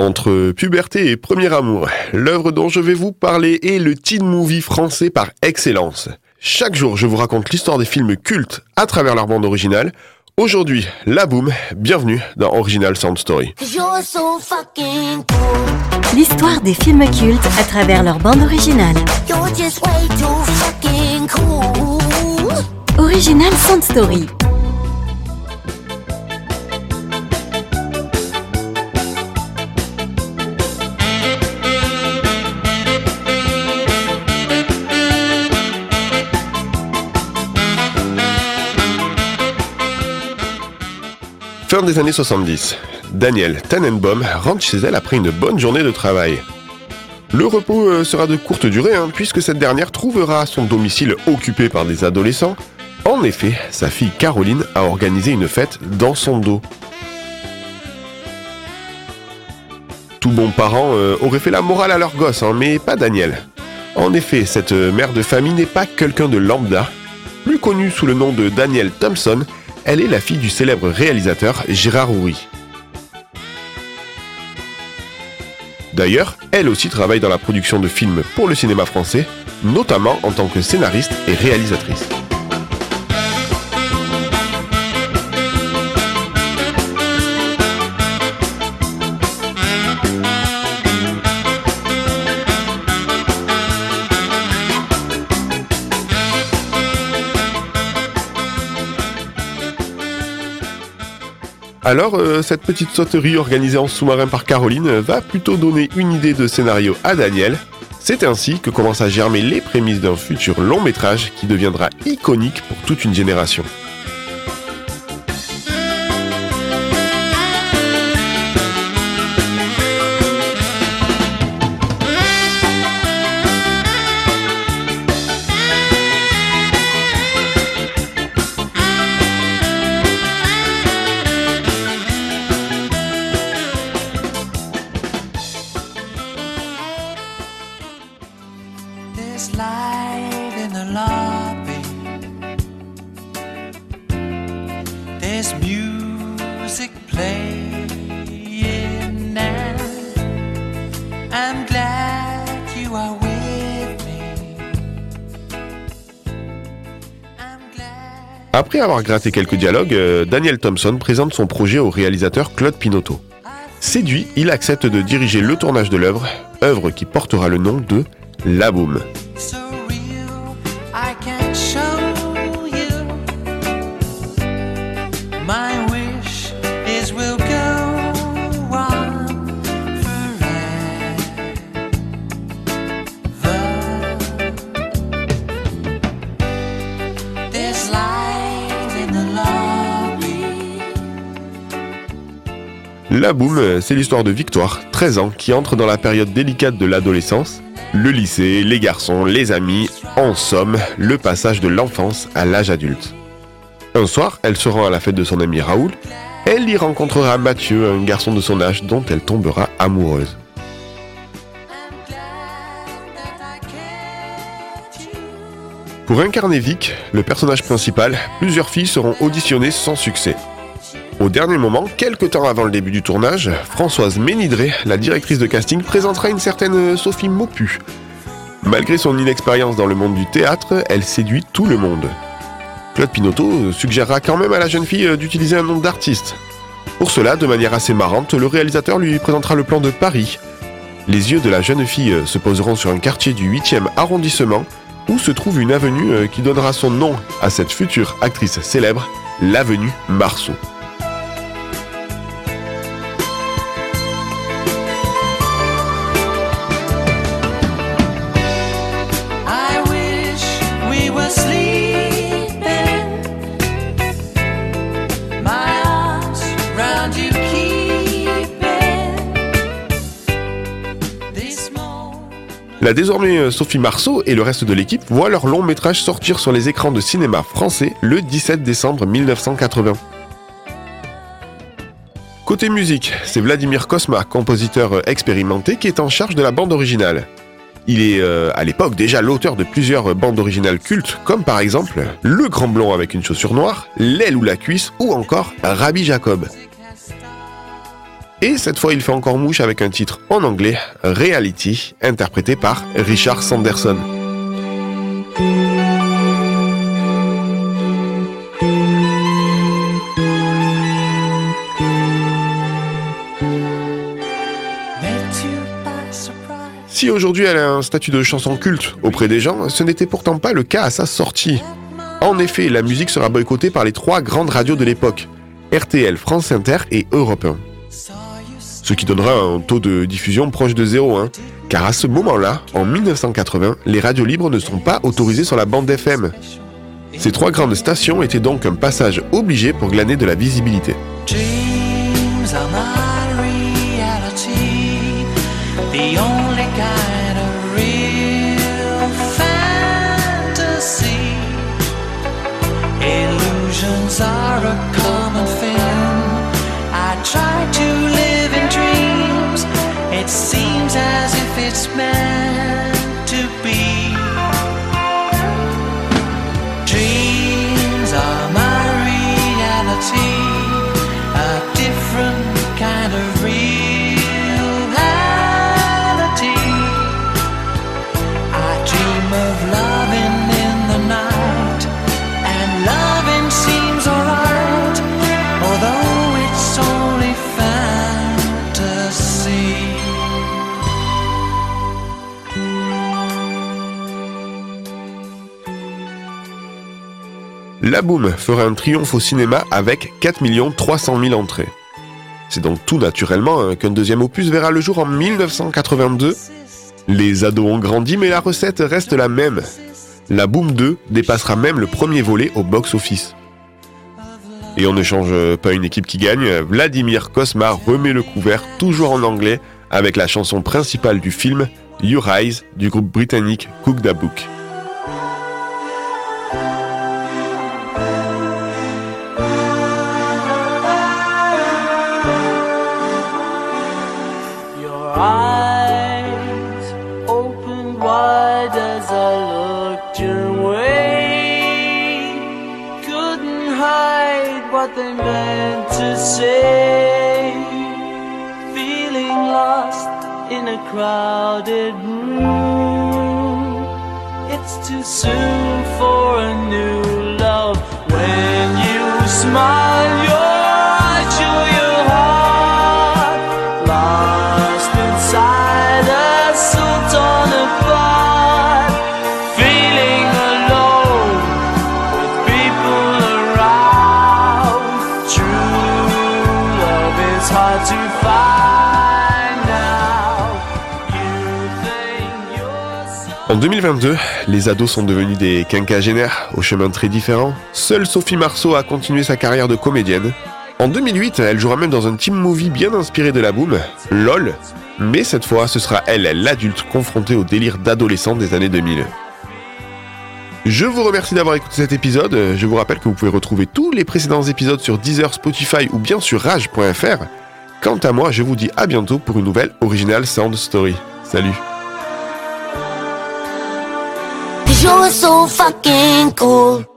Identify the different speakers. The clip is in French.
Speaker 1: Entre puberté et premier amour, l'œuvre dont je vais vous parler est le teen movie français par excellence. Chaque jour, je vous raconte l'histoire des films cultes à travers leur bande originale. Aujourd'hui, La Boom, bienvenue dans Original Sound Story.
Speaker 2: L'histoire des films cultes à travers leur bande originale. Original Sound Story.
Speaker 1: Fin des années 70, Danielle Tannenbaum rentre chez elle après une bonne journée de travail. Le repos euh, sera de courte durée, hein, puisque cette dernière trouvera son domicile occupé par des adolescents. En effet, sa fille Caroline a organisé une fête dans son dos. Tout bon parent euh, aurait fait la morale à leur gosse, hein, mais pas Daniel. En effet, cette mère de famille n'est pas quelqu'un de lambda. Plus connue sous le nom de Danielle Thompson, elle est la fille du célèbre réalisateur Gérard Houry. D'ailleurs, elle aussi travaille dans la production de films pour le cinéma français, notamment en tant que scénariste et réalisatrice. Alors, euh, cette petite sauterie organisée en sous-marin par Caroline va plutôt donner une idée de scénario à Daniel. C'est ainsi que commencent à germer les prémices d'un futur long métrage qui deviendra iconique pour toute une génération. Après avoir gratté quelques dialogues, euh, Daniel Thompson présente son projet au réalisateur Claude Pinotto. Séduit, il accepte de diriger le tournage de l'œuvre, œuvre qui portera le nom de La Boom. La Boom, c'est l'histoire de Victoire, 13 ans, qui entre dans la période délicate de l'adolescence, le lycée, les garçons, les amis, en somme, le passage de l'enfance à l'âge adulte. Un soir, elle se rend à la fête de son ami Raoul. Elle y rencontrera Mathieu, un garçon de son âge dont elle tombera amoureuse. Pour incarner Vic, le personnage principal, plusieurs filles seront auditionnées sans succès. Au dernier moment, quelques temps avant le début du tournage, Françoise Ménidré, la directrice de casting, présentera une certaine Sophie Maupu. Malgré son inexpérience dans le monde du théâtre, elle séduit tout le monde. Claude Pinotto suggérera quand même à la jeune fille d'utiliser un nom d'artiste. Pour cela, de manière assez marrante, le réalisateur lui présentera le plan de Paris. Les yeux de la jeune fille se poseront sur un quartier du 8e arrondissement où se trouve une avenue qui donnera son nom à cette future actrice célèbre, l'avenue Marceau. Désormais euh, Sophie Marceau et le reste de l'équipe voient leur long métrage sortir sur les écrans de cinéma français le 17 décembre 1980. Côté musique, c'est Vladimir Kosma, compositeur euh, expérimenté, qui est en charge de la bande originale. Il est euh, à l'époque déjà l'auteur de plusieurs bandes originales cultes, comme par exemple Le Grand Blond avec une chaussure noire, L'aile ou la cuisse, ou encore Rabbi Jacob. Et cette fois, il fait encore mouche avec un titre en anglais, Reality, interprété par Richard Sanderson. Si aujourd'hui elle a un statut de chanson culte auprès des gens, ce n'était pourtant pas le cas à sa sortie. En effet, la musique sera boycottée par les trois grandes radios de l'époque, RTL, France Inter et Europe 1. Ce qui donnera un taux de diffusion proche de zéro, hein, car à ce moment-là, en 1980, les radios libres ne sont pas autorisées sur la bande FM. Ces trois grandes stations étaient donc un passage obligé pour glaner de la visibilité. La Boom fera un triomphe au cinéma avec 4 300 000 entrées. C'est donc tout naturellement hein, qu'un deuxième opus verra le jour en 1982. Les ados ont grandi mais la recette reste la même. La Boom 2 dépassera même le premier volet au box-office. Et on ne change pas une équipe qui gagne, Vladimir Kosma remet le couvert toujours en anglais avec la chanson principale du film Your Eyes du groupe britannique Cook the Book. What they meant to say. Feeling lost in a crowded room. It's too soon for a new En 2022, les ados sont devenus des quinquagénaires au chemin très différent. Seule Sophie Marceau a continué sa carrière de comédienne. En 2008, elle jouera même dans un team movie bien inspiré de la boom, LOL, mais cette fois, ce sera elle, l'adulte, confrontée au délire d'adolescent des années 2000. Je vous remercie d'avoir écouté cet épisode. Je vous rappelle que vous pouvez retrouver tous les précédents épisodes sur Deezer, Spotify ou bien sur rage.fr. Quant à moi, je vous dis à bientôt pour une nouvelle Original Sound Story. Salut You're so fucking cool.